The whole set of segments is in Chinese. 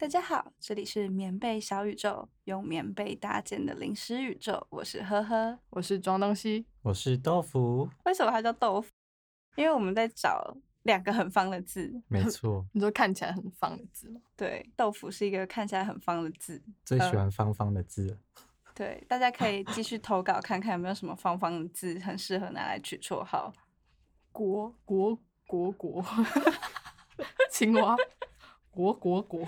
大家好，这里是棉被小宇宙，用棉被搭建的零食宇宙。我是呵呵，我是装东西，我是豆腐。为什么它叫豆腐？因为我们在找两个很方的字。没错，你说看起来很方的字吗？对，豆腐是一个看起来很方的字。最喜欢方方的字。对，大家可以继续投稿看看有没有什么方方的字很适合拿来取绰号。国国国国，青蛙。国国国，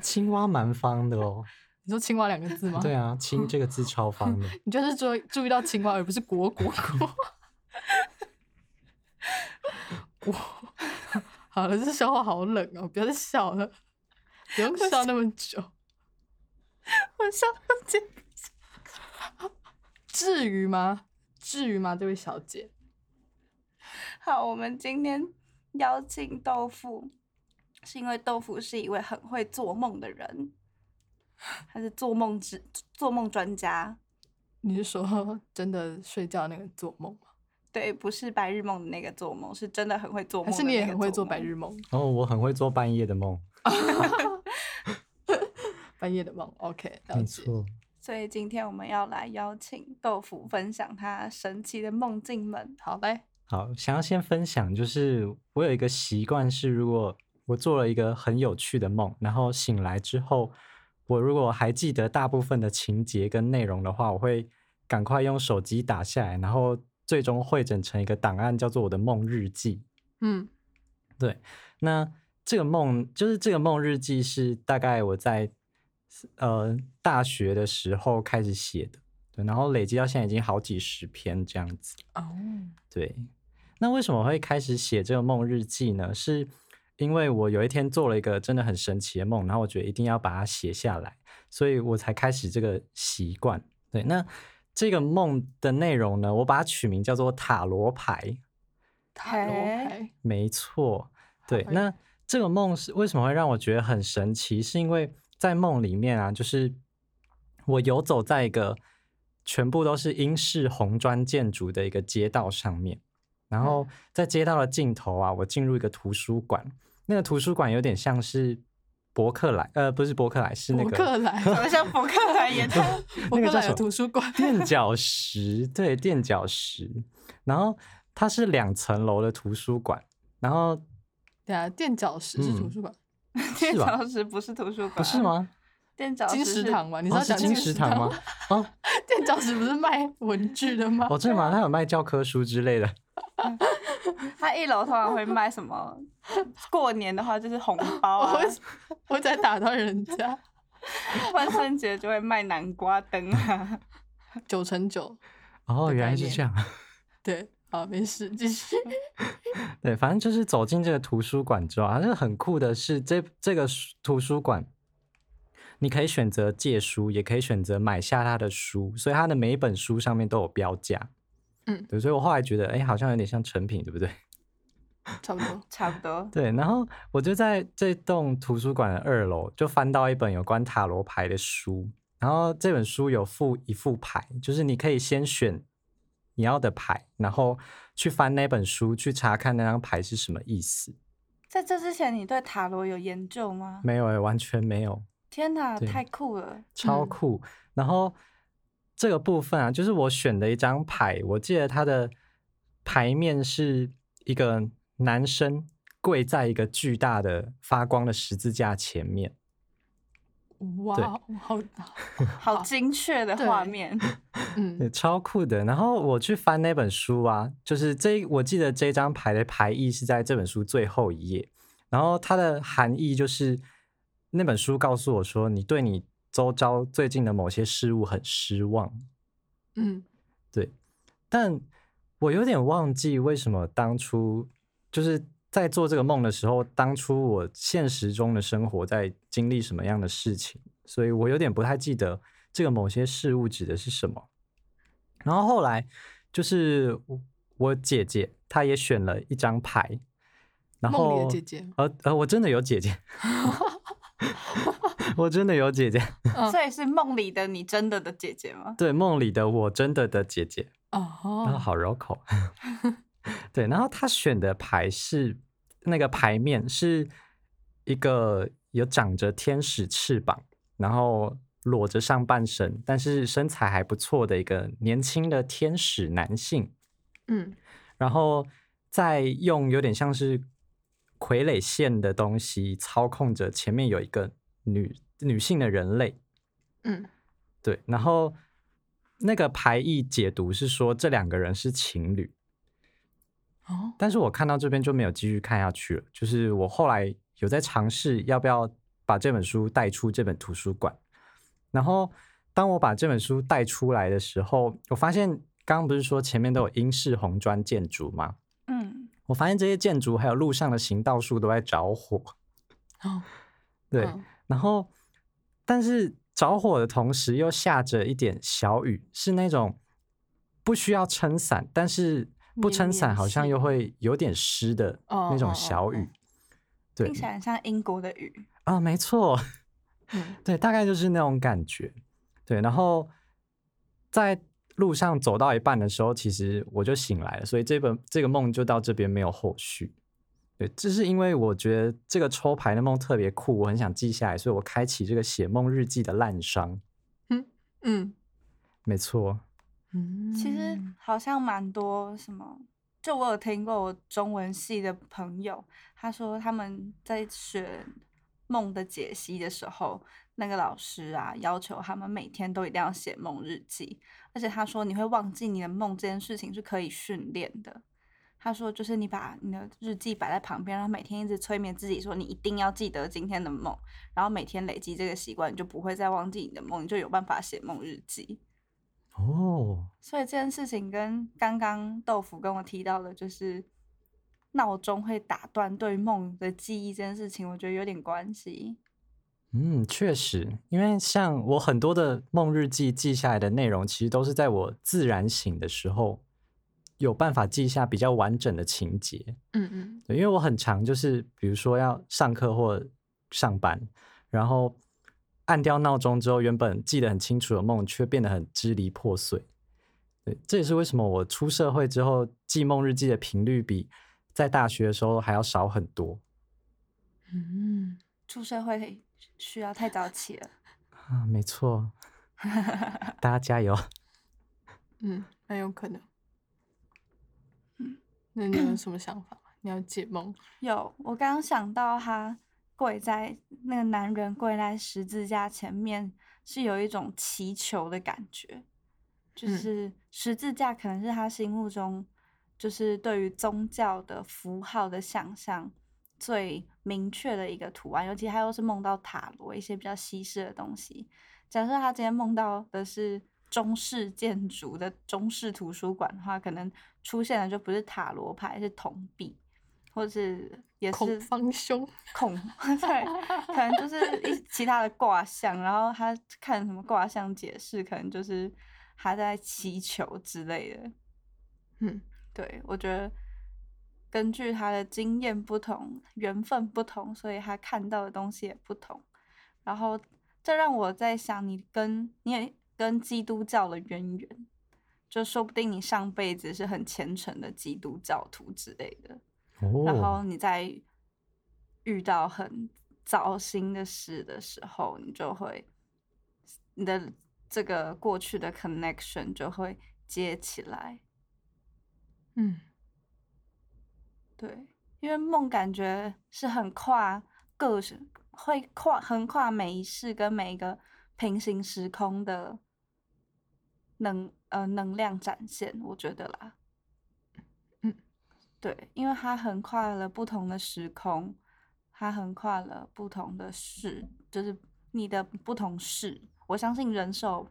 青蛙蛮方的哦。你说青蛙两个字吗？对啊，青这个字超方的。你就是注注意到青蛙，而不是国国国。国，好了，这笑话好冷哦，不要再笑了，不用笑那么久。我笑不进。至于吗？至于吗？这位小姐。好，我们今天邀请豆腐。是因为豆腐是一位很会做梦的人，他是做梦之做梦专家。你是说 真的睡觉那个做梦吗？对，不是白日梦的那个做梦，是真的很会做梦。还是你也很会做白日 梦？哦，我很会做半夜的梦。半夜的梦，OK，没错。所以今天我们要来邀请豆腐分享他神奇的梦境们。好嘞，好，想要先分享，就是我有一个习惯是，如果我做了一个很有趣的梦，然后醒来之后，我如果还记得大部分的情节跟内容的话，我会赶快用手机打下来，然后最终汇整成一个档案，叫做我的梦日记。嗯，对。那这个梦就是这个梦日记是大概我在呃大学的时候开始写的，对，然后累积到现在已经好几十篇这样子。哦，对。那为什么会开始写这个梦日记呢？是因为我有一天做了一个真的很神奇的梦，然后我觉得一定要把它写下来，所以我才开始这个习惯。对，那这个梦的内容呢，我把它取名叫做塔罗牌。塔罗牌，没错。对，那这个梦是为什么会让我觉得很神奇？是因为在梦里面啊，就是我游走在一个全部都是英式红砖建筑的一个街道上面，然后在街道的尽头啊，我进入一个图书馆。那个图书馆有点像是伯克莱，呃，不是伯克莱，是那个伯克莱，怎 么像伯克莱也太伯克莱图书馆，垫脚石，对，垫脚石。然后它是两层楼的图书馆，然后对啊，垫脚石是图书馆，垫脚石不是图书馆，不是吗？垫脚金石堂吗？你知道讲金石堂吗？哦，垫脚石不是卖文具的吗？哦，真的吗？他有卖教科书之类的。他一楼通常会卖什么？过年的话就是红包啊，我在打到人家。万圣节就会卖南瓜灯啊，九乘九。哦，原来是这样。对，好，没事，继续。对，反正就是走进这个图书馆之后，啊，那个很酷的是，这这个图书馆，你可以选择借书，也可以选择买下他的书，所以他的每一本书上面都有标价。嗯，对，所以我后来觉得，哎，好像有点像成品，对不对？差不多，差不多。对，然后我就在这栋图书馆的二楼，就翻到一本有关塔罗牌的书。然后这本书有附一副牌，就是你可以先选你要的牌，然后去翻那本书，去查看那张牌是什么意思。在这之前，你对塔罗有研究吗？没有，哎，完全没有。天哪，太酷了，超酷！然后这个部分啊，就是我选的一张牌，我记得它的牌面是一个。男生跪在一个巨大的发光的十字架前面，哇，好 好精确的画面，嗯，超酷的。然后我去翻那本书啊，就是这我记得这张牌的牌意是在这本书最后一页，然后它的含义就是那本书告诉我说，你对你周遭最近的某些事物很失望，嗯，对，但我有点忘记为什么当初。就是在做这个梦的时候，当初我现实中的生活在经历什么样的事情，所以我有点不太记得这个某些事物指的是什么。然后后来就是我姐姐，她也选了一张牌，然后姐姐，呃呃，我真的有姐姐 我真的有姐姐，所以是梦里的你真的的姐姐吗？对，梦里的我真的的姐姐，哦，好绕口。对，然后他选的牌是那个牌面是一个有长着天使翅膀，然后裸着上半身，但是身材还不错的一个年轻的天使男性，嗯。然后再用有点像是傀儡线的东西操控着前面有一个女女性的人类，嗯对，然后那个排异解读是说这两个人是情侣，哦，但是我看到这边就没有继续看下去了。就是我后来有在尝试要不要把这本书带出这本图书馆，然后当我把这本书带出来的时候，我发现刚刚不是说前面都有英式红砖建筑吗？嗯，我发现这些建筑还有路上的行道树都在着火。哦，对，嗯然后但是着火的同时又下着一点小雨，是那种不需要撑伞，但是不撑伞好像又细会有点湿的那种小雨。对听起来很像英国的雨。啊，没错，嗯 对，大概就是那种感觉。对，然后在路上走到一半的时候，其实我就醒来了，所以这本这个梦就到这边没有后续。对，这是因为我觉得这个抽牌的梦特别酷，我很想记下来，所以我开启这个写梦日记的烂伤。嗯嗯没错，嗯，其实好像蛮多什么，就我有听过我中文系的朋友，他说他们在学梦的解析的时候，那个老师啊要求他们每天都一定要写梦日记，而且他说你会忘记你的梦这件事情是可以训练的。他说，就是你把你的日记摆在旁边，然后每天一直催眠自己说，你一定要记得今天的梦，然后每天累积这个习惯，你就不会再忘记你的梦，你就有办法写梦日记。哦，所以这件事情跟刚刚豆腐跟我提到的，就是闹钟会打断对梦的记忆这件事情，我觉得有点关系。嗯，确实，因为像我很多的梦日记记下来的内容，其实都是在我自然醒的时候有办法记下比较完整的情节。嗯嗯对，因为我很常就是，比如说要上课或上班，然后按掉闹钟之后，原本记得很清楚的梦，却变得很支离破碎。对，这也是为什么我出社会之后记梦日记的频率比在大学的时候还要少很多嗯，出社会需要太早起了，啊。没错，大家加油！嗯，很有可能。嗯那你有什么想法？你要解梦？有，我刚刚想到他跪在那个男人跪在十字架前面，是有一种祈求的感觉，就嗯是十字架可能是他心目中就是对于宗教的符号的想象最明确的一个图案，尤其他又是梦到塔罗一些比较西式的东西。假设他今天梦到的是中式建筑的中式图书馆的话，可能出现的就不是塔罗牌，是铜币，或是也孔是方兄，孔，对，可能就是一其他的卦象，然后他看什么卦象解释，可能就是他在祈求之类的。嗯对我觉得根据他的经验不同，缘分不同，所以他看到的东西也不同。然后这让我在想，你跟你也跟基督教的渊源，就说不定你上辈子是很虔诚的基督教徒之类的。然后哦，你在遇到很糟心的事的时候，你就会你的这个过去的 connection 就会接起来。嗯对，因为梦感觉是很跨各是会跨横跨每一世跟每一个平行时空的能呃能量展现，我觉得啦。嗯，对，因为它横跨了不同的时空，它横跨了不同的世，就是你的不同世。我相信人手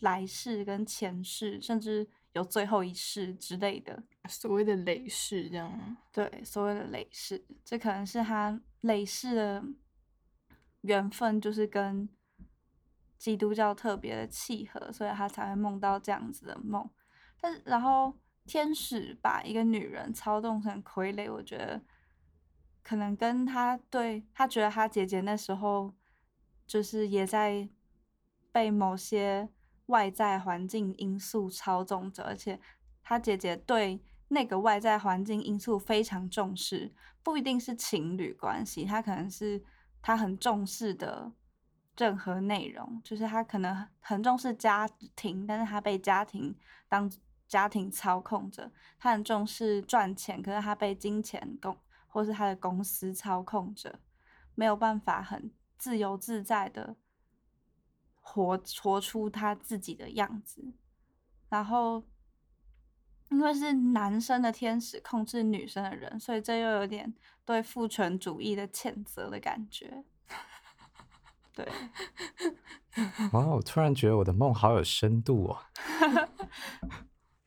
来世跟前世，甚至有最后一世之类的。所谓的累世这样吗。对，所谓的累世，这可能是他累世的缘分，就是跟基督教特别的契合，所以他才会梦到这样子的梦。但是，然后天使把一个女人操纵成傀儡，我觉得可能跟他对他觉得他姐姐那时候就是也在被某些外在环境因素操纵着，而且他姐姐对那个外在环境因素非常重视，不一定是情侣关系，他可能是他很重视的任何内容，就是他可能很重视家庭，但是他被家庭当家庭操控着；他很重视赚钱，可是他被金钱公或是他的公司操控着，没有办法很自由自在的活活出他自己的样子。然后，因为是男生的天使控制女生的人，所以这又有点对父权主义的谴责的感觉。对，哇，我突然觉得我的梦好有深度哦。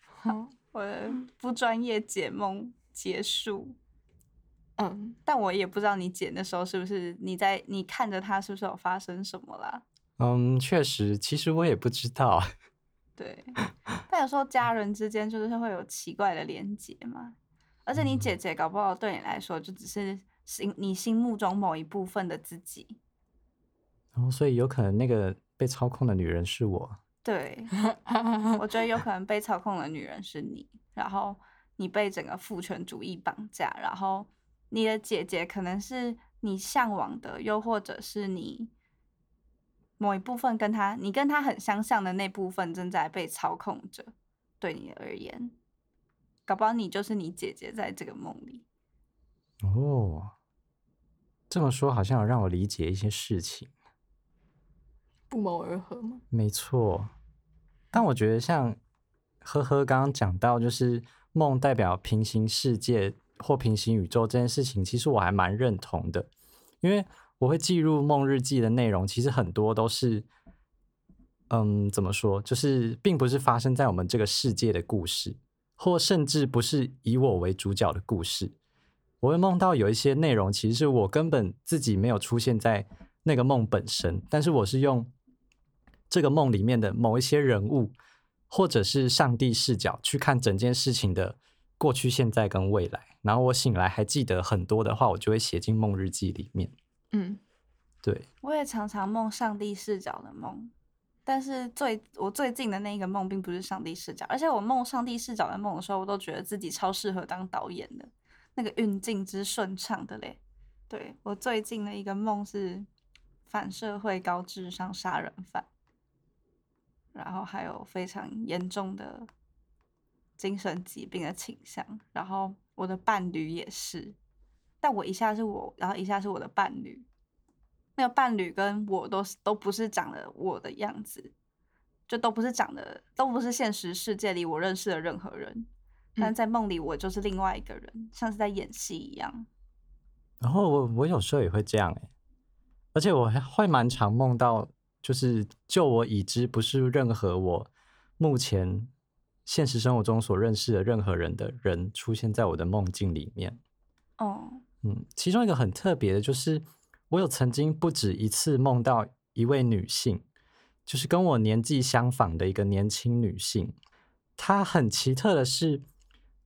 好，我的不专业解梦结束。嗯，但我也不知道你解的时候是不是你在你看着他是不是有发生什么啦？嗯，确实，其实我也不知道。对，但有时候家人之间就是会有奇怪的连结嘛。而且你姐姐搞不好对你来说就只是心你心目中某一部分的自己。然后，所以有可能那个被操控的女人是我。对，我觉得有可能被操控的女人是你，然后你被整个父权主义绑架，然后你的姐姐可能是你向往的，又或者是你某一部分跟他，你跟他很相像的那部分正在被操控着。对你而言，搞不好你就是你姐姐在这个梦里。哦，这么说好像有让我理解一些事情。不谋而合吗？没错，但我觉得像呵呵刚刚讲到，就是梦代表平行世界或平行宇宙这件事情，其实我还蛮认同的，因为我会记录梦日记的内容，其实很多都是，嗯，怎么说，就是并不是发生在我们这个世界的故事，或甚至不是以我为主角的故事。我会梦到有一些内容，其实是我根本自己没有出现在那个梦本身，但是我是用。这个梦里面的某一些人物，或者是上帝视角去看整件事情的过去、现在跟未来，然后我醒来还记得很多的话，我就会写进梦日记里面。嗯，对，我也常常梦上帝视角的梦，但是最我最近的那个梦并不是上帝视角，而且我梦上帝视角的梦的时候，我都觉得自己超适合当导演的，那个运镜之顺畅的嘞。对我最近的一个梦是反社会高智商杀人犯。然后还有非常严重的精神疾病的倾向，然后我的伴侣也是，但我一下是我，然后一下是我的伴侣，那个伴侣跟我都是都不是长得我的样子，就都不是长得都不是现实世界里我认识的任何人，但在梦里我就是另外一个人，像是在演戏一样。然后我我有时候也会这样哎，而且我还会蛮常梦到。就是就我已知，不是任何我目前现实生活中所认识的任何人的人出现在我的梦境里面。哦，嗯，其中一个很特别的，就是我有曾经不止一次梦到一位女性，就是跟我年纪相仿的一个年轻女性。她很奇特的是，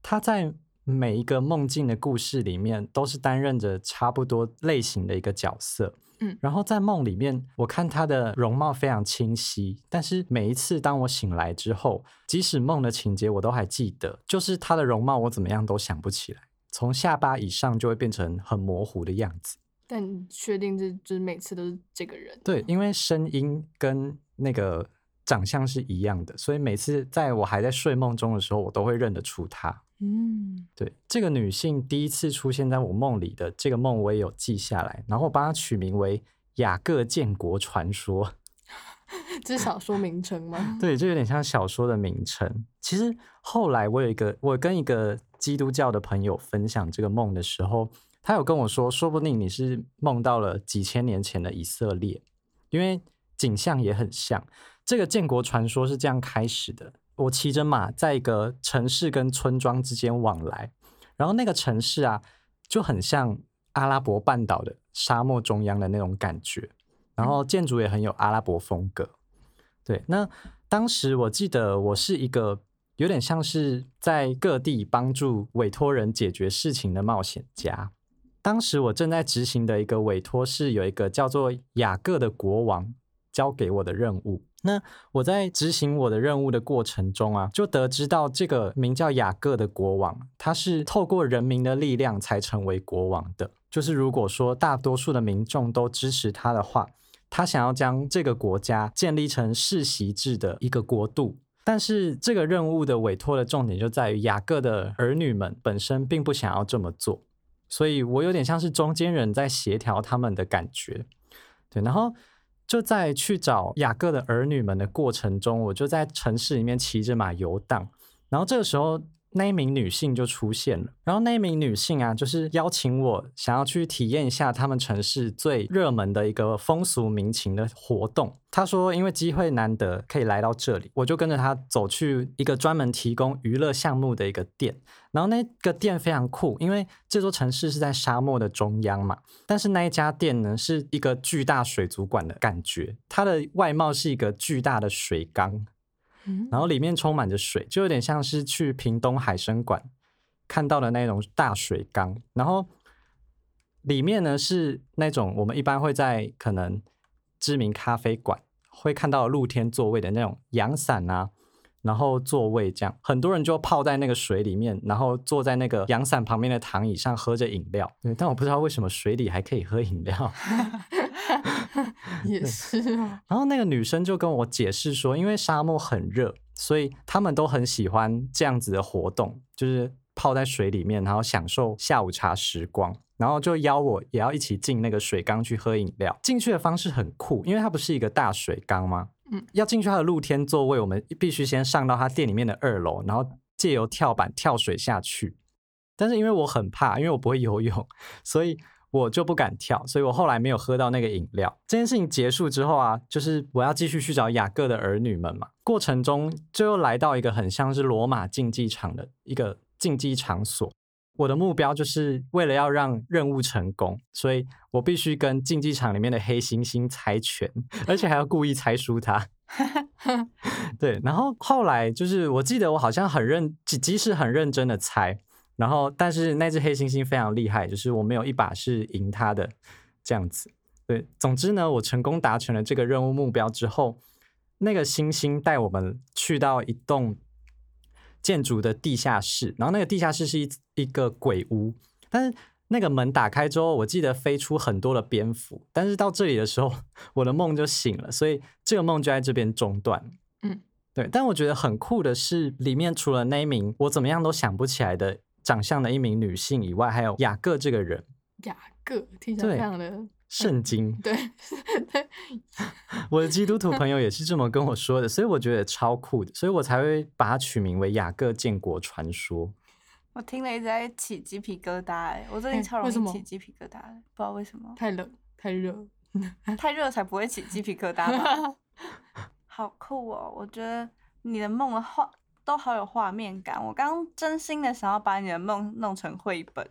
她在每一个梦境的故事里面，都是担任着差不多类型的一个角色。嗯，然后在梦里面，我看她的容貌非常清晰，但是每一次当我醒来之后，即使梦的情节我都还记得，就是她的容貌我怎么样都想不起来，从下巴以上就会变成很模糊的样子。但你确定这就是每次都是这个人？对，因为声音跟那个长相是一样的，所以每次在我还在睡梦中的时候，我都会认得出她。嗯，对，这个女性第一次出现在我梦里的这个梦，我也有记下来，然后我帮她取名为《雅各建国传说》。这是小说名称吗？对，就有点像小说的名称。其实后来我有一个，我跟一个基督教的朋友分享这个梦的时候，他有跟我说，说不定你是梦到了几千年前的以色列，因为景象也很像。这个建国传说是这样开始的。我骑着马在一个城市跟村庄之间往来，然后那个城市啊就很像阿拉伯半岛的沙漠中央的那种感觉，然后建筑也很有阿拉伯风格。对，那当时我记得我是一个有点像是在各地帮助委托人解决事情的冒险家。当时我正在执行的一个委托是有一个叫做雅各的国王交给我的任务。那我在执行我的任务的过程中啊，就得知到这个名叫雅各的国王，他是透过人民的力量才成为国王的。就是如果说大多数的民众都支持他的话，他想要将这个国家建立成世袭制的一个国度。但是这个任务的委托的重点就在于雅各的儿女们本身并不想要这么做，所以我有点像是中间人在协调他们的感觉。对，然后就在去找雅各的儿女们的过程中，我就在城市里面骑着马游荡，然后这个时候。那一名女性就出现了，然后那一名女性啊，就是邀请我想要去体验一下他们城市最热门的一个风俗民情的活动。她说，因为机会难得，可以来到这里，我就跟着她走去一个专门提供娱乐项目的一个店。然后那个店非常酷，因为这座城市是在沙漠的中央嘛，但是那一家店呢是一个巨大水族馆的感觉，它的外貌是一个巨大的水缸。然后里面充满着水，就有点像是去屏东海参馆看到的那种大水缸。然后里面呢是那种我们一般会在可能知名咖啡馆会看到露天座位的那种阳伞啊，然后座位这样，很多人就泡在那个水里面，然后坐在那个阳伞旁边的躺椅上喝着饮料。对，但我不知道为什么水里还可以喝饮料。也是啊。然后那个女生就跟我解释说，因为沙漠很热，所以他们都很喜欢这样子的活动，就是泡在水里面，然后享受下午茶时光。然后就邀我也要一起进那个水缸去喝饮料。进去的方式很酷，因为它不是一个大水缸吗？嗯，要进去它的露天座位，我们必须先上到他店里面的二楼，然后借由跳板跳水下去。但是因为我很怕，因为我不会游泳，所以。我就不敢跳，所以我后来没有喝到那个饮料。这件事情结束之后啊，就是我要继续去找雅各的儿女们嘛。过程中就又来到一个很像是罗马竞技场的一个竞技场所。我的目标就是为了要让任务成功，所以我必须跟竞技场里面的黑猩猩猜拳，而且还要故意猜输他。对，然后后来就是我记得我好像很认，即使很认真的猜。然后，但是那只黑猩猩非常厉害，就是我没有一把是赢它的这样子。对，总之呢，我成功达成了这个任务目标之后，那个猩猩带我们去到一栋建筑的地下室，然后那个地下室是一一个鬼屋。但是那个门打开之后，我记得飞出很多的蝙蝠。但是到这里的时候，我的梦就醒了，所以这个梦就在这边中断。嗯，对。但我觉得很酷的是，里面除了那名我怎么样都想不起来的。长相的一名女性以外，还有雅各这个人。雅各听起来非常的圣经。对对，我的基督徒朋友也是这么跟我说的，所以我觉得超酷的，所以我才会把它取名为《雅各建国传说》。我听了一直在起鸡皮疙瘩，哎，我最近超容易起鸡皮疙瘩，不知道为什么。太冷，太热，太热才不会起鸡皮疙瘩吧？好酷哦！我觉得你的梦的话。都好有画面感，我刚真心的想要把你的梦弄成绘本，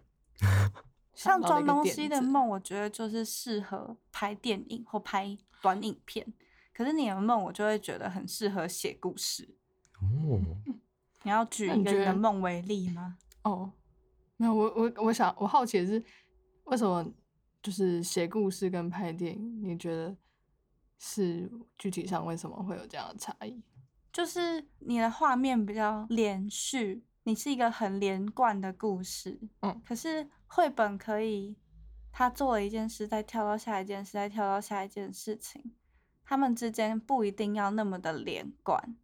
像装东西的梦，我觉得就是适合拍电影或拍短影片。可是你的梦，我就会觉得很适合写故事。哦，你要举一个你的梦为例吗？哦，没有，我我我想我好奇的是，为什么就是写故事跟拍电影，你觉得是具体上为什么会有这样的差异？就是你的画面比较连续，你是一个很连贯的故事，嗯，可是绘本可以，他做了一件事，再跳到下一件事，再跳到下一件事情，他们之间不一定要那么的连贯，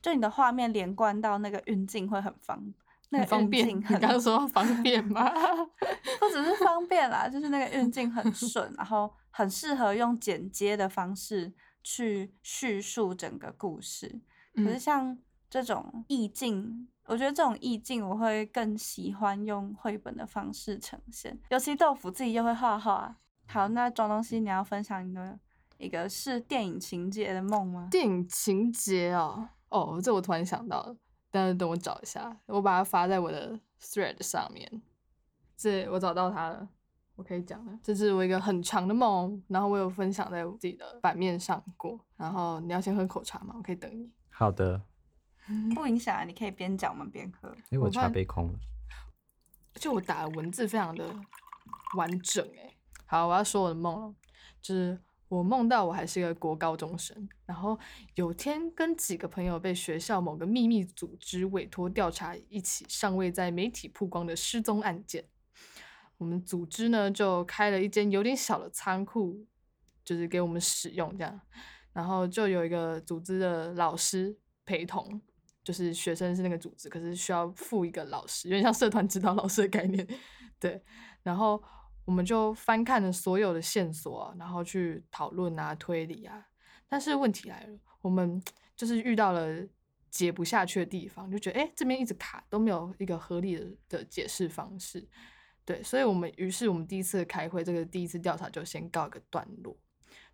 就你的画面连贯到那个运镜会很方，那个方便，你刚刚说方便吗？不只是方便啦，就是那个运镜很顺，然后很适合用剪接的方式去叙述整个故事。可是像这种意境，我觉得这种意境我会更喜欢用绘本的方式呈现。尤其豆腐自己又会画画。好，那庄东西你要分享你的一个是电影情节的梦吗？电影情节哦，哦，这我突然想到了，但是等我找一下，我把它发在我的 thread 上面。这我找到它了，我可以讲了。这是我一个很长的梦，然后我有分享在我自己的版面上过。然后你要先喝口茶吗？我可以等你。好的，不影响啊，你可以边讲我们边喝。因为我茶杯空了，就我打的文字非常的完整哎。好，我要说我的梦了，就是我梦到我还是一个国高中生，然后有天跟几个朋友被学校某个秘密组织委托调查一起尚未在媒体曝光的失踪案件。我们组织呢就开了一间有点小的仓库，就是给我们使用这样。然后就有一个组织的老师陪同，就是学生是那个组织，可是需要付一个老师，有点像社团指导老师的概念。对，然后我们就翻看了所有的线索，然后去讨论啊、推理啊。但是问题来了，我们就是遇到了解不下去的地方，就觉得哎，这边一直卡，都没有一个合理的的解释方式。对，所以我们于是我们第一次开会，这个第一次调查就先告一个段落。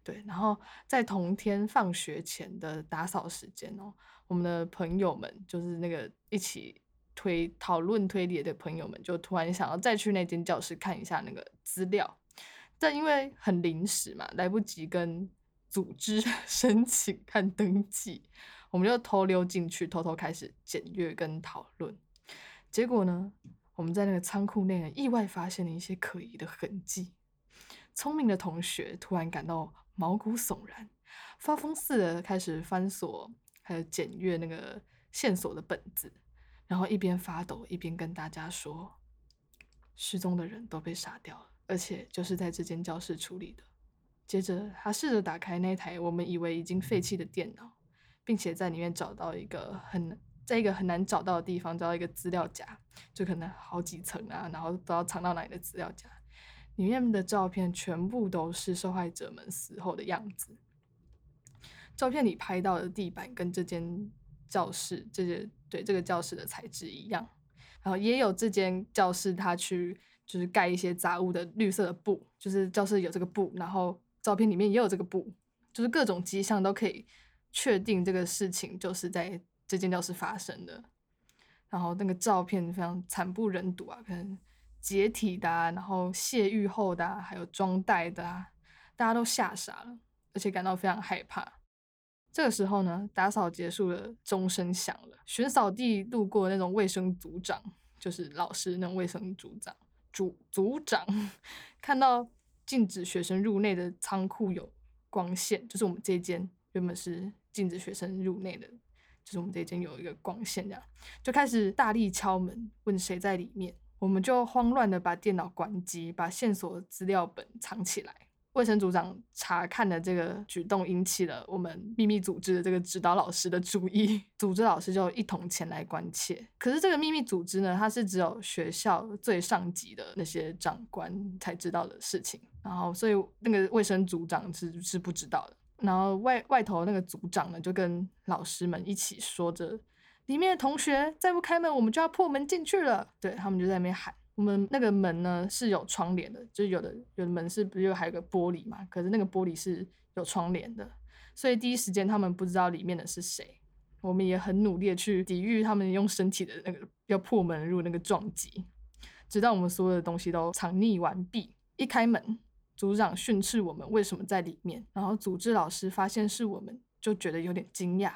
对，然后在同天放学前的打扫时间哦，我们的朋友们就是那个一起推讨论推理的朋友们，就突然想要再去那间教室看一下那个资料，但因为很临时嘛，来不及跟组织 申请看登记，我们就偷溜进去，偷偷开始检阅跟讨论。结果呢，我们在那个仓库内意外发现了一些可疑的痕迹。聪明的同学突然感到。毛骨悚然，发疯似的开始翻锁，还有检阅那个线索的本子，然后一边发抖一边跟大家说：“失踪的人都被杀掉了，而且就是在这间教室处理的。”接着，他试着打开那台我们以为已经废弃的电脑，并且在里面找到一个很在一个很难找到的地方找到一个资料夹，就可能好几层啊，然后不知道藏到哪里的资料夹。里面的照片全部都是受害者们死后的样子。照片里拍到的地板跟这间教室，这些对这个教室的材质一样。然后也有这间教室，他去就是盖一些杂物的绿色的布，就是教室有这个布，然后照片里面也有这个布，就是各种迹象都可以确定这个事情就是在这间教室发生的。然后那个照片非常惨不忍睹啊，可能。解体的，然后泄欲后的，还有装袋的，啊大家都吓傻了，而且感到非常害怕。这个时候呢，打扫结束了，钟声响了，巡扫地路过那种卫生组长，就是老师那种卫生组长，组组长 看到禁止学生入内的仓库有光线，就是我们这间原本是禁止学生入内的，就是我们这间有一个光线，这样就开始大力敲门，问谁在里面。我们就慌乱的把电脑关机，把线索资料本藏起来。卫生组长查看的这个举动引起了我们秘密组织的这个指导老师的注意，组织老师就一同前来关切。可是这个秘密组织呢，它是只有学校最上级的那些长官才知道的事情，然后所以那个卫生组长是是不知道的。然后外外头那个组长呢，就跟老师们一起说着。里面的同学再不开门，我们就要破门进去了。对他们就在那边喊。我们那个门呢是有窗帘的，就有的有的门是不是还有个玻璃嘛？可是那个玻璃是有窗帘的，所以第一时间他们不知道里面的是谁。我们也很努力的去抵御他们用身体的那个要破门入那个撞击，直到我们所有的东西都藏匿完毕。一开门，组长训斥我们为什么在里面，然后组织老师发现是我们，就觉得有点惊讶。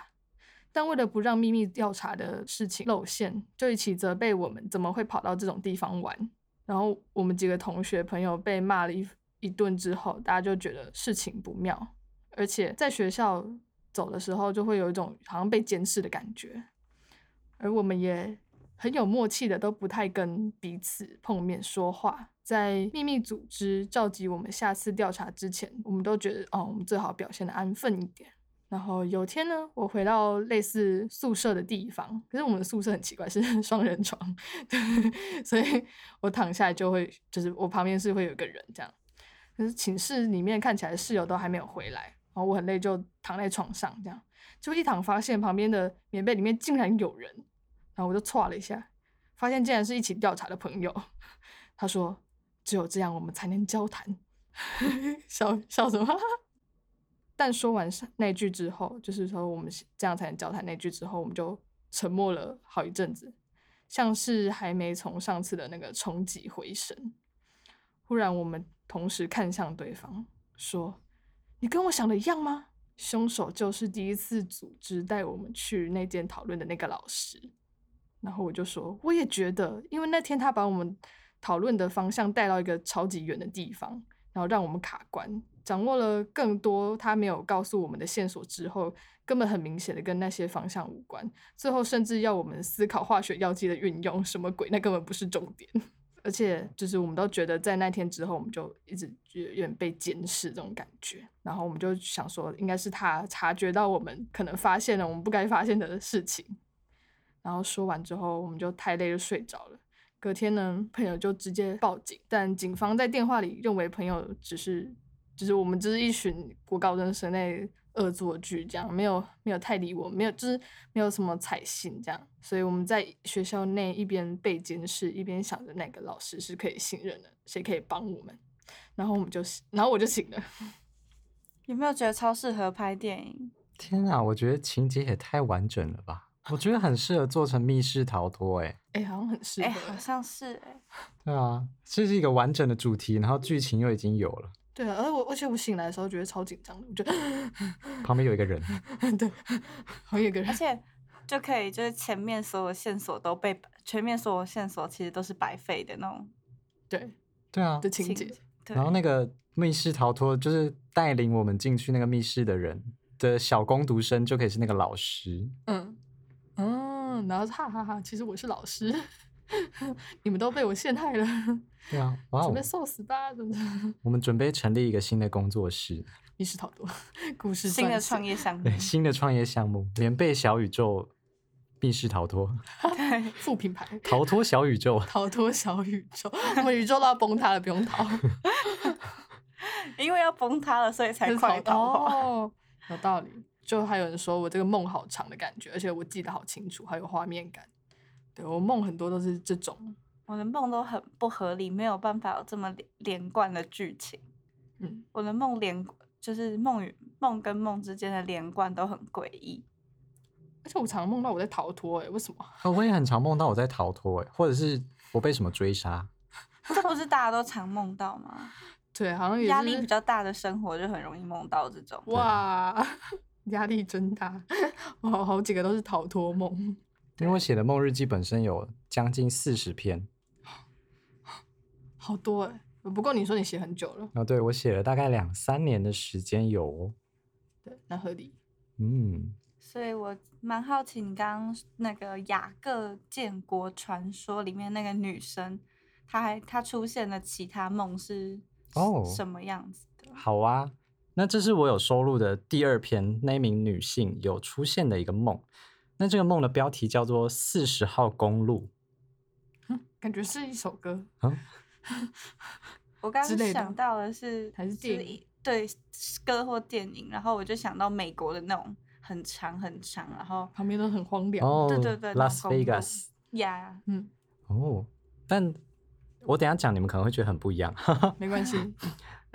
但为了不让秘密调查的事情露馅，就一起责备我们怎么会跑到这种地方玩。然后我们几个同学朋友被骂了一一顿之后，大家就觉得事情不妙，而且在学校走的时候就会有一种好像被监视的感觉。而我们也很有默契的，都不太跟彼此碰面说话。在秘密组织召集我们下次调查之前，我们都觉得哦，我们最好表现的安分一点。然后有天呢，我回到类似宿舍的地方，可是我们的宿舍很奇怪，是 双人床，对 所以我躺下来就会，就是我旁边是会有一个人这样。可是寝室里面看起来室友都还没有回来，然后我很累，就躺在床上这样，就一躺发现旁边的棉被里面竟然有人，然后我就歘了一下，发现竟然是一起调查的朋友。他说：“只有这样我们才能交谈。”笑笑什么？但说完那句之后，就是说我们这样才能交谈。那句之后，我们就沉默了好一阵子，像是还没从上次的那个冲击回神。忽然，我们同时看向对方，说：“你跟我想的一样吗？凶手就是第一次组织带我们去那间讨论的那个老师。”然后我就说：“我也觉得，因为那天他把我们讨论的方向带到一个超级远的地方，然后让我们卡关。”掌握了更多他没有告诉我们的线索之后，根本很明显的跟那些方向无关。最后甚至要我们思考化学药剂的运用，什么鬼？那根本不是重点。而且就是我们都觉得在那天之后，我们就一直有点被监视这种感觉，然后我们就想说，应该是他察觉到我们可能发现了我们不该发现的事情，然后说完之后，我们就太累就睡着了。隔天呢，朋友就直接报警，但警方在电话里认为朋友只是，就是我们就是一群国高中生在恶作剧，这样没有没有太理我，没有就是没有什么采信这样，所以我们在学校内一边被监视，一边想着哪个老师是可以信任的，谁可以帮我们，然后我们就醒，然后我就醒了。有没有觉得超适合拍电影？天啊，我觉得情节也太完整了吧！我觉得很适合做成密室逃脱，哎，哎、好像很适哎、合。好像是哎、对啊，这是一个完整的主题，然后剧情又已经有了，对啊，而我而且我醒来的时候觉得超紧张的，我觉得旁边有一个人，对，好有一个人而，且就可以就是前面所有线索都被前面所有线索其实都是白费的那种对对啊的，情情。节，对，然后那个密室逃脱就是带领我们进去那个密室的人的小工读生就可以是那个老师，嗯嗯，然后哈哈哈，其实我是老师，你们都被我陷害了，对啊，哇哦准备，受死吧！怎么的？我们准备成立一个新的工作室，密室逃脱，故事新的创业项目对，，新的创业项目，连被小宇宙密室逃脱，对，副品牌，逃脱小宇宙，逃脱小宇宙，我们宇宙都要崩塌了，不用逃，因为要崩塌了，所以才快逃有道理。就还有人说我这个梦好长的感觉，而且我记得好清楚，还有画面感。对我梦很多都是这种，我的梦都很不合理，没有办法有这么连连贯的剧情。嗯，我的梦连就是梦与梦跟梦之间的连贯都很诡异。而且我常常梦到我在逃脱，哎，为什么？哦，我也很常梦到我在逃脱，哎，或者是我被什么追杀，这不是大家都常梦到吗？对，好像压力比较大的生活就很容易梦到这种。哇，压力真大，我好好几个都是逃脱梦。因为我写的梦日记本身有将近四十篇，好多哎、不过你说你写很久了，哦，对我写了大概两三年的时间有哦，对，那合理。嗯，所以我蛮好奇，你刚刚那个雅各建国传说里面那个女生，她还她出现的其他梦是哦。什么样子的？好啊，那这是我有收录的第二篇那名女性有出现的一个梦，那这个梦的标题叫做四十号公路，感觉是一首歌，嗯，我刚刚想到的是还是是电影一对歌或电影，然后我就想到美国的那种很长很长，然后旁边都很荒凉。哦，对对对，Las Vegas，呀嗯，哦，但我等一下讲你们可能会觉得很不一样。没关系。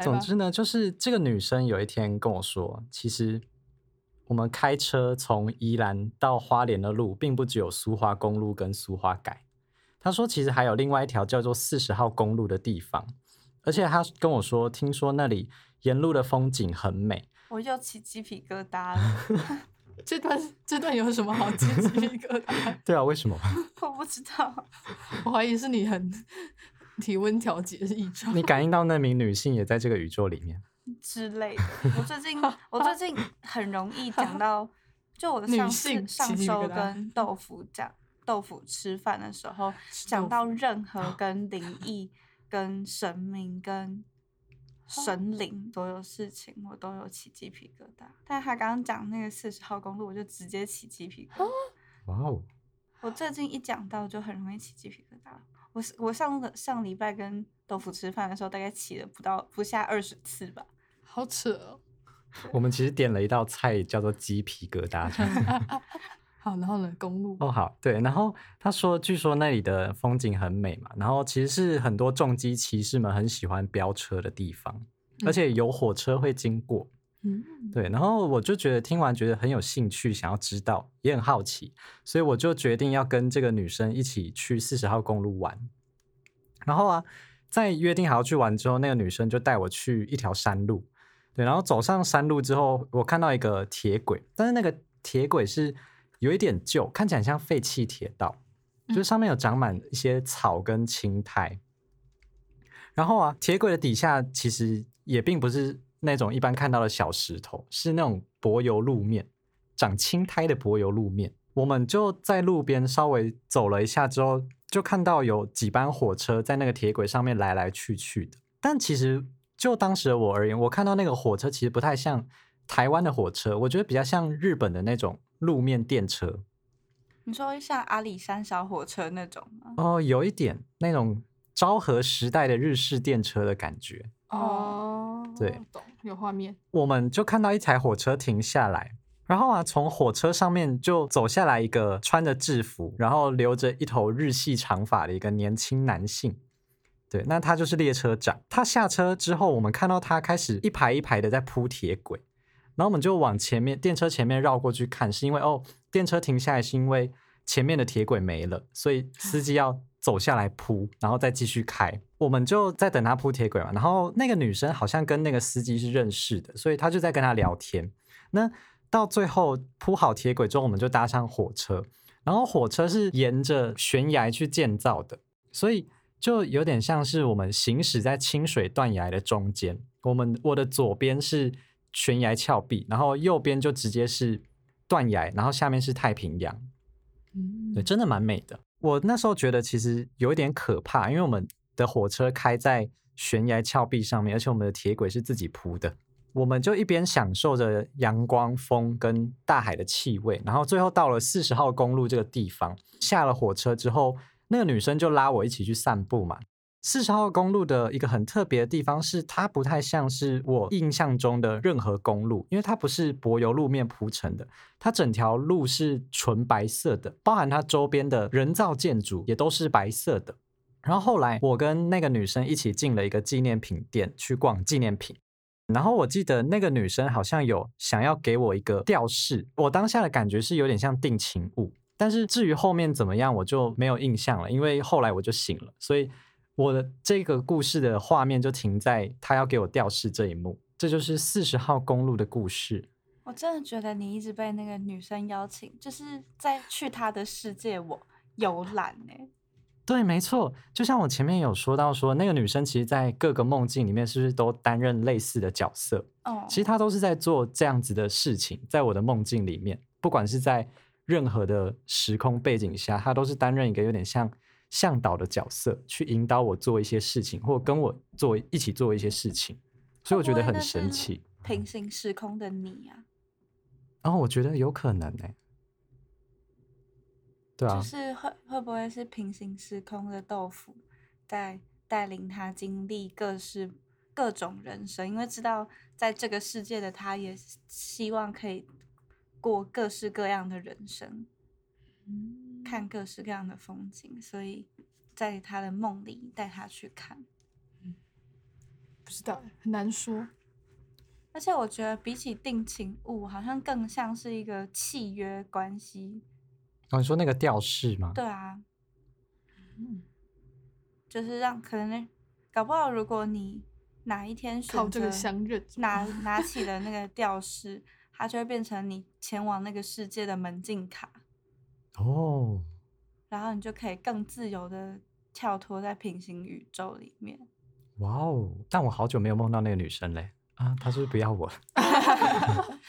总之呢，就是这个女生有一天跟我说，其实我们开车从宜兰到花莲的路，并不只有苏花公路跟苏花改。他说，其实还有另外一条叫做四十号公路的地方，而且他跟我说，听说那里沿路的风景很美。我又起鸡皮疙瘩了，这段这段有什么好鸡皮疙瘩？对啊，为什么？我不知道。我怀疑是你很体温调节异常。你感应到那名女性也在这个宇宙里面？之类的。我最近我最近很容易 讲到，就我的上次上周跟豆腐讲豆腐吃饭的时候，讲到任何跟灵异、跟神明、跟神灵所有事情，我都有起鸡皮疙瘩。但他刚刚讲那个四十号公路，我就直接起鸡皮疙瘩。哇哦，我最近一讲到就很容易起鸡皮疙瘩。我我上个上礼拜跟豆腐吃饭的时候，大概起了不到不下二十次吧。好扯哦。我们其实点了一道菜叫做鸡皮疙瘩。好，然后呢？公路。哦，好，对，然后他说，据说那里的风景很美嘛，然后其实是很多重机骑士们很喜欢飙车的地方，而且有火车会经过，嗯，对，然后我就觉得听完觉得很有兴趣，想要知道，也很好奇，所以我就决定要跟这个女生一起去四十号公路玩。然后啊，在约定好要去玩之后，那个女生就带我去一条山路，对，然后走上山路之后，我看到一个铁轨，但是那个铁轨是有一点旧，看起来像废弃铁道，就是上面有长满一些草跟青苔。然后啊，铁轨的底下其实也并不是那种一般看到的小石头，是那种柏油路面，长青苔的柏油路面。我们就在路边稍微走了一下之后，就看到有几班火车在那个铁轨上面来来去去的。但其实就当时的我而言，我看到那个火车其实不太像台湾的火车，我觉得比较像日本的那种路面电车。你说像阿里山小火车那种吗？哦，有一点那种昭和时代的日式电车的感觉。哦，对，懂，有画面。我们就看到一台火车停下来，然后啊，从火车上面就走下来一个穿着制服，然后留着一头日系长发的一个年轻男性。对，那他就是列车长。他下车之后，我们看到他开始一排一排的在铺铁轨，然后我们就往前面电车前面绕过去看，是因为哦，电车停下来是因为前面的铁轨没了，所以司机要走下来铺，然后再继续开。我们就在等他铺铁轨嘛，然后那个女生好像跟那个司机是认识的，所以他就在跟他聊天。那到最后铺好铁轨之后，我们就搭上火车，然后火车是沿着悬崖去建造的，所以就有点像是我们行驶在清水断崖的中间。我们我的左边是悬崖峭壁，然后右边就直接是断崖，然后下面是太平洋。嗯对，真的蛮美的。我那时候觉得其实有一点可怕，因为我们的火车开在悬崖峭壁上面，而且我们的铁轨是自己铺的。我们就一边享受着阳光、风跟大海的气味，然后最后到了四十号公路这个地方，下了火车之后，那个女生就拉我一起去散步嘛。四十号公路的一个很特别的地方是，它不太像是我印象中的任何公路，因为它不是柏油路面铺成的，它整条路是纯白色的，包含它周边的人造建筑也都是白色的。然后后来我跟那个女生一起进了一个纪念品店去逛纪念品，然后我记得那个女生好像有想要给我一个吊饰，我当下的感觉是有点像定情物，但是至于后面怎么样我就没有印象了，因为后来我就醒了，所以我的这个故事的画面就停在他要给我吊饰这一幕，这就是四十号公路的故事。我真的觉得你一直被那个女生邀请，就是在去她的世界我游览呢、对，没错，就像我前面有说到说，那个女生其实，在各个梦境里面，是不是都担任类似的角色？哦，其实她都是在做这样子的事情，在我的梦境里面，不管是在任何的时空背景下，他都是担任一个有点像向导的角色，去引导我做一些事情，或跟我做一起做一些事情，所以我觉得很神奇。平行时空的你啊，然后我觉得有可能呢、对啊，就是会会不会是平行时空的豆腐在带领他经历各式各种人生？因为知道在这个世界的他也希望可以过各式各样的人生，嗯看各式各样的风景，所以在他的梦里带他去看。不知道，很难说。而且我觉得比起定情物，好像更像是一个契约关系。哦，你说那个吊饰吗？对啊，嗯就是让可能搞不好，如果你哪一天选靠这个择相认，拿拿起了那个吊饰，它就会变成你前往那个世界的门禁卡，哦，然后你就可以更自由的跳脱在平行宇宙里面。哇哦！但我好久没有梦到那个女生嘞啊，她是不是不要我了？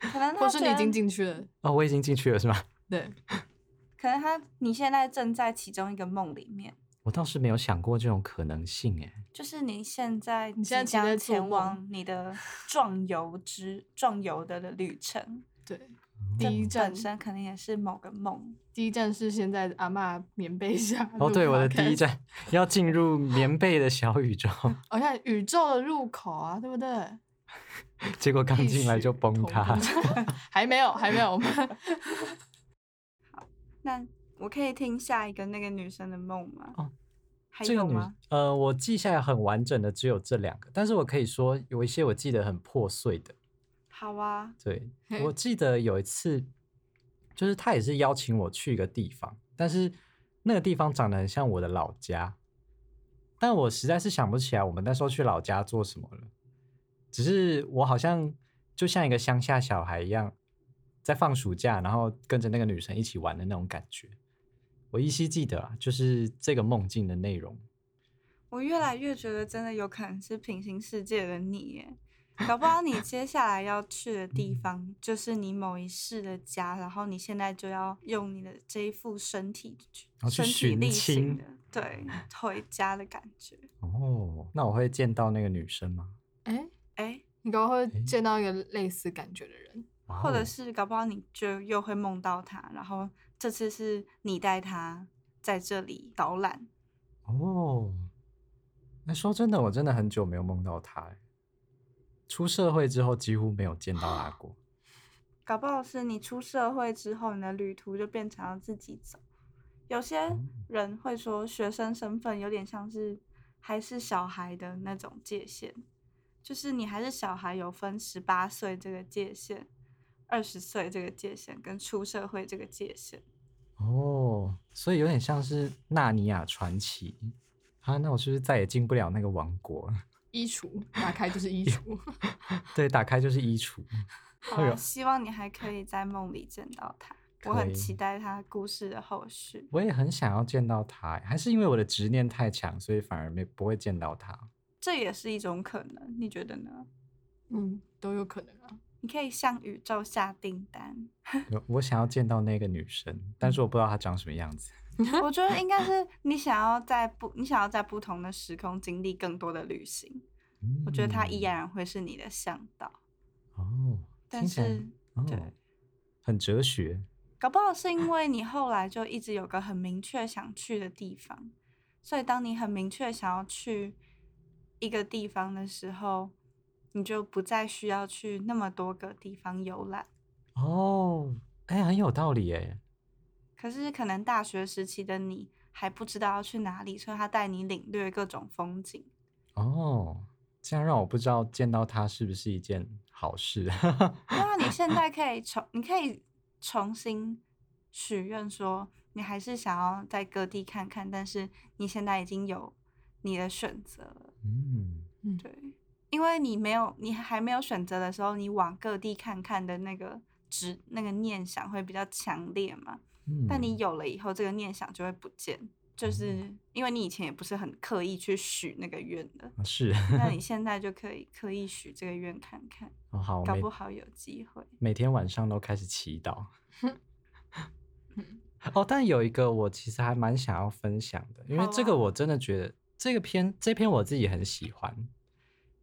可能或是你已经进去了，哦，我已经进去了是吗？对，可能他你现在正在其中一个梦里面，我倒是没有想过这种可能性哎。就是你现在你现在将前往你的壮游之壮游的旅程。对，第一站本身可能也是某个梦。第一站是现在阿嬷棉被下。哦，录对，我的第一站要进入棉被的小宇宙，我看宇宙的入口啊，对不对？结果刚异进来就崩塌。工 还没有，还没有，我们 那我可以听下一个那个女生的梦吗？哦，还这个女有吗？呃，我记下来很完整的只有这两个，但是我可以说有一些我记得很破碎的。好啊，对，嘿我记得有一次，就是他也是邀请我去一个地方，但是那个地方长得很像我的老家，但我实在是想不起来我们那时候去老家做什么了。只是我好像就像一个乡下小孩一样，在放暑假，然后跟着那个女生一起玩的那种感觉。我依稀记得啊，就是这个梦境的内容。我越来越觉得真的有可能是平行世界的你耶。搞不好你接下来要去的地方就是你某一世的家，然后你现在就要用你的这一副身体去去身体力行的，对，回家的感觉。哦，那我会见到那个女生吗？哎、哎，你搞不好会见到一个类似感觉的人。或者是搞不好你就又会梦到他，然后这次是你带他在这里导览。哦，那说真的，我真的很久没有梦到他欸。出社会之后几乎没有见到他过。搞不好是你出社会之后，你的旅途就变成了自己走。有些哦人会说，学生身份有点像是还是小孩的那种界限，就是你还是小孩，有分十八岁这个界限、二十岁这个界限跟出社会这个界限。哦，所以有点像是《纳尼亚传奇》啊，那我是不是再也进不了那个王国？衣橱打开就是衣橱，对，打开就是衣橱。好啦，希望你还可以在梦里见到他。我很期待他故事的后续。我也很想要见到他欸，还是因为我的执念太强，所以反而没不会见到他。这也是一种可能，你觉得呢？嗯，都有可能啊。你可以向宇宙下订单。有我想要见到那个女生，但是我不知道她长什么样子。我觉得应该是你想要在不，你想要在不同的时空经历更多的旅行。我觉得她依嗯然会是你的向导，哦，但是对哦，很哲学。搞不好是因为你后来就一直有个很明确想去的地方，所以当你很明确想要去一个地方的时候，你就不再需要去那么多个地方游览。哦，哎，很有道理哎。可是可能大学时期的你还不知道要去哪里，所以他带你领略各种风景。哦，这样让我不知道见到他是不是一件好事。那你现在可以重，你可以重新许愿说，你还是想要在各地看看，但是你现在已经有你的选择了，嗯，对，因为你没有，你还没有选择的时候，你往各地看看的那个执那个念想会比较强烈嘛。但你嗯有了以后，这个念想就会不见，就是因为你以前也不是很刻意去许那个愿的，啊是那你现在就可以刻意许这个愿看看，哦，好，搞不好有机会。每天晚上都开始祈祷。哦，但有一个我其实还蛮想要分享的，因为这个我真的觉得这个篇这篇我自己很喜欢，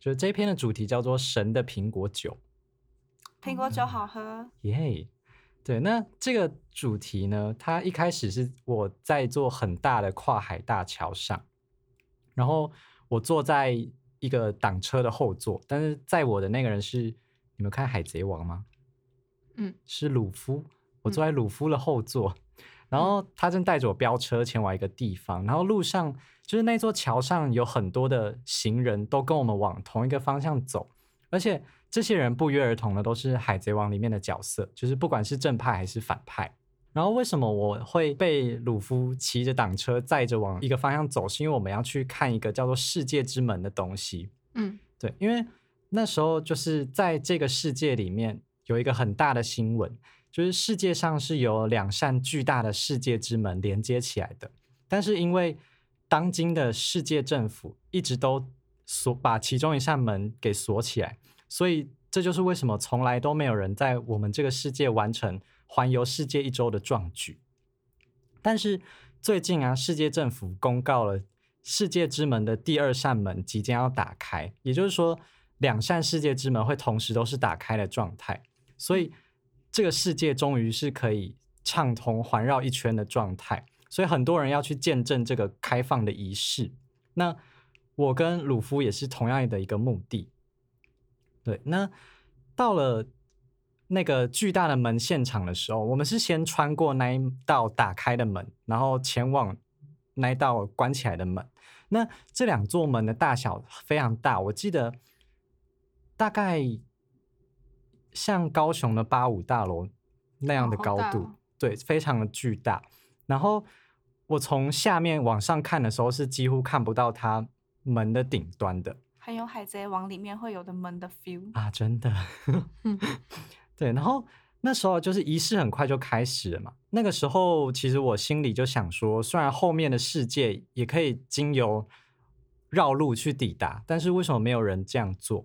就是这篇的主题叫做“神的苹果酒。苹果酒好喝，”，耶、对，那这个主题呢，它一开始是我在做很大的跨海大桥上，然后我坐在一个挡车的后座，但是在我的那个人是你们看《海贼王》吗？嗯，是鲁夫，我坐在鲁夫的后座，然后他正带着我飙车前往一个地方，然后路上就是那座桥上有很多的行人都跟我们往同一个方向走，而且这些人不约而同的都是《海贼王》里面的角色，就是不管是正派还是反派。然后为什么我会被鲁夫骑着挡车载着往一个方向走？是因为我们要去看一个叫做世界之门的东西。嗯对，因为那时候就是在这个世界里面有一个很大的新闻，就是世界上是由两扇巨大的世界之门连接起来的，但是因为当今的世界政府一直都锁把其中一扇门给锁起来，所以这就是为什么从来都没有人在我们这个世界完成环游世界一周的壮举。但是最近啊，世界政府公告了世界之门的第二扇门即将要打开，也就是说，两扇世界之门会同时都是打开的状态，所以这个世界终于是可以畅通环绕一圈的状态。所以很多人要去见证这个开放的仪式。那我跟鲁夫也是同样的一个目的。对，那到了那个巨大的门现场的时候，我们是先穿过那一道打开的门，然后前往那一道关起来的门。那这两座门的大小非常大，我记得大概像高雄的八五大楼那样的高度，哦对，非常的巨大。然后我从下面往上看的时候，是几乎看不到它门的顶端的。很有海贼王里面会有的门的 feel。啊，真的。嗯对，然后那时候就是仪式很快就开始了嘛。那个时候其实我心里就想说，虽然后面的世界也可以经由绕路去抵达，但是为什么没有人这样做？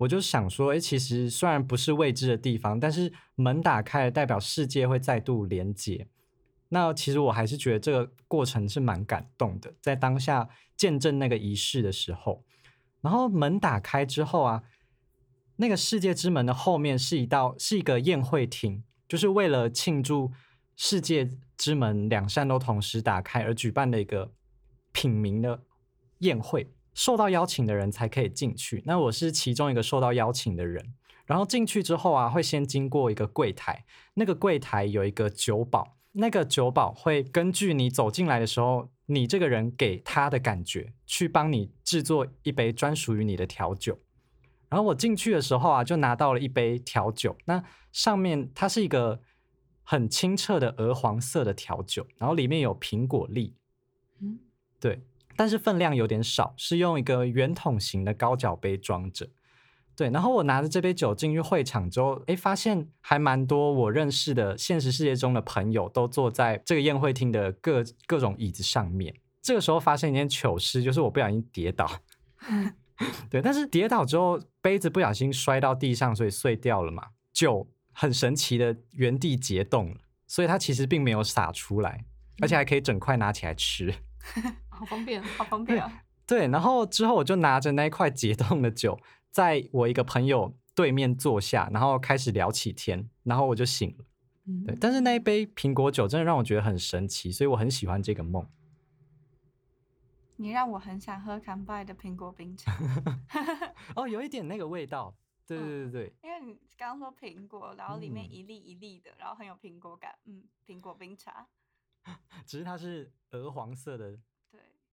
我就想说，诶，其实虽然不是未知的地方，但是门打开，代表世界会再度连接。那其实我还是觉得这个过程是蛮感动的，在当下见证那个仪式的时候，然后门打开之后啊，那个世界之门的后面是一道是一个宴会厅，就是为了庆祝世界之门两扇都同时打开而举办的一个品茗的宴会，受到邀请的人才可以进去。那我是其中一个受到邀请的人，然后进去之后啊，会先经过一个柜台，那个柜台有一个酒保。那个酒保会根据你走进来的时候，你这个人给他的感觉，去帮你制作一杯专属于你的调酒。然后我进去的时候啊，就拿到了一杯调酒，那上面它是一个很清澈的鹅黄色的调酒，然后里面有苹果粒，嗯，对，但是分量有点少，是用一个圆筒型的高脚杯装着。对，然后我拿着这杯酒进去会场之后，哎，发现还蛮多我认识的现实世界中的朋友都坐在这个宴会厅的各各种椅子上面。这个时候发生一件糗事，就是我不小心跌倒。对，但是跌倒之后杯子不小心摔到地上，所以碎掉了嘛。酒很神奇的原地结冻了，所以它其实并没有洒出来，而且还可以整块拿起来吃，好方便。好方便啊！对，然后之后我就拿着那一块解冻的酒。在我一个朋友对面坐下，然后开始聊起天，然后我就醒了。嗯对，但是那一杯苹果酒真的让我觉得很神奇，所以我很喜欢这个梦。你让我很想喝康拜的苹果冰茶。哦，有一点那个味道。对对对对。因为你刚刚说苹果，然后里面一粒一粒的，然后很有苹果感。嗯，苹果冰茶。只是它是鹅黄色的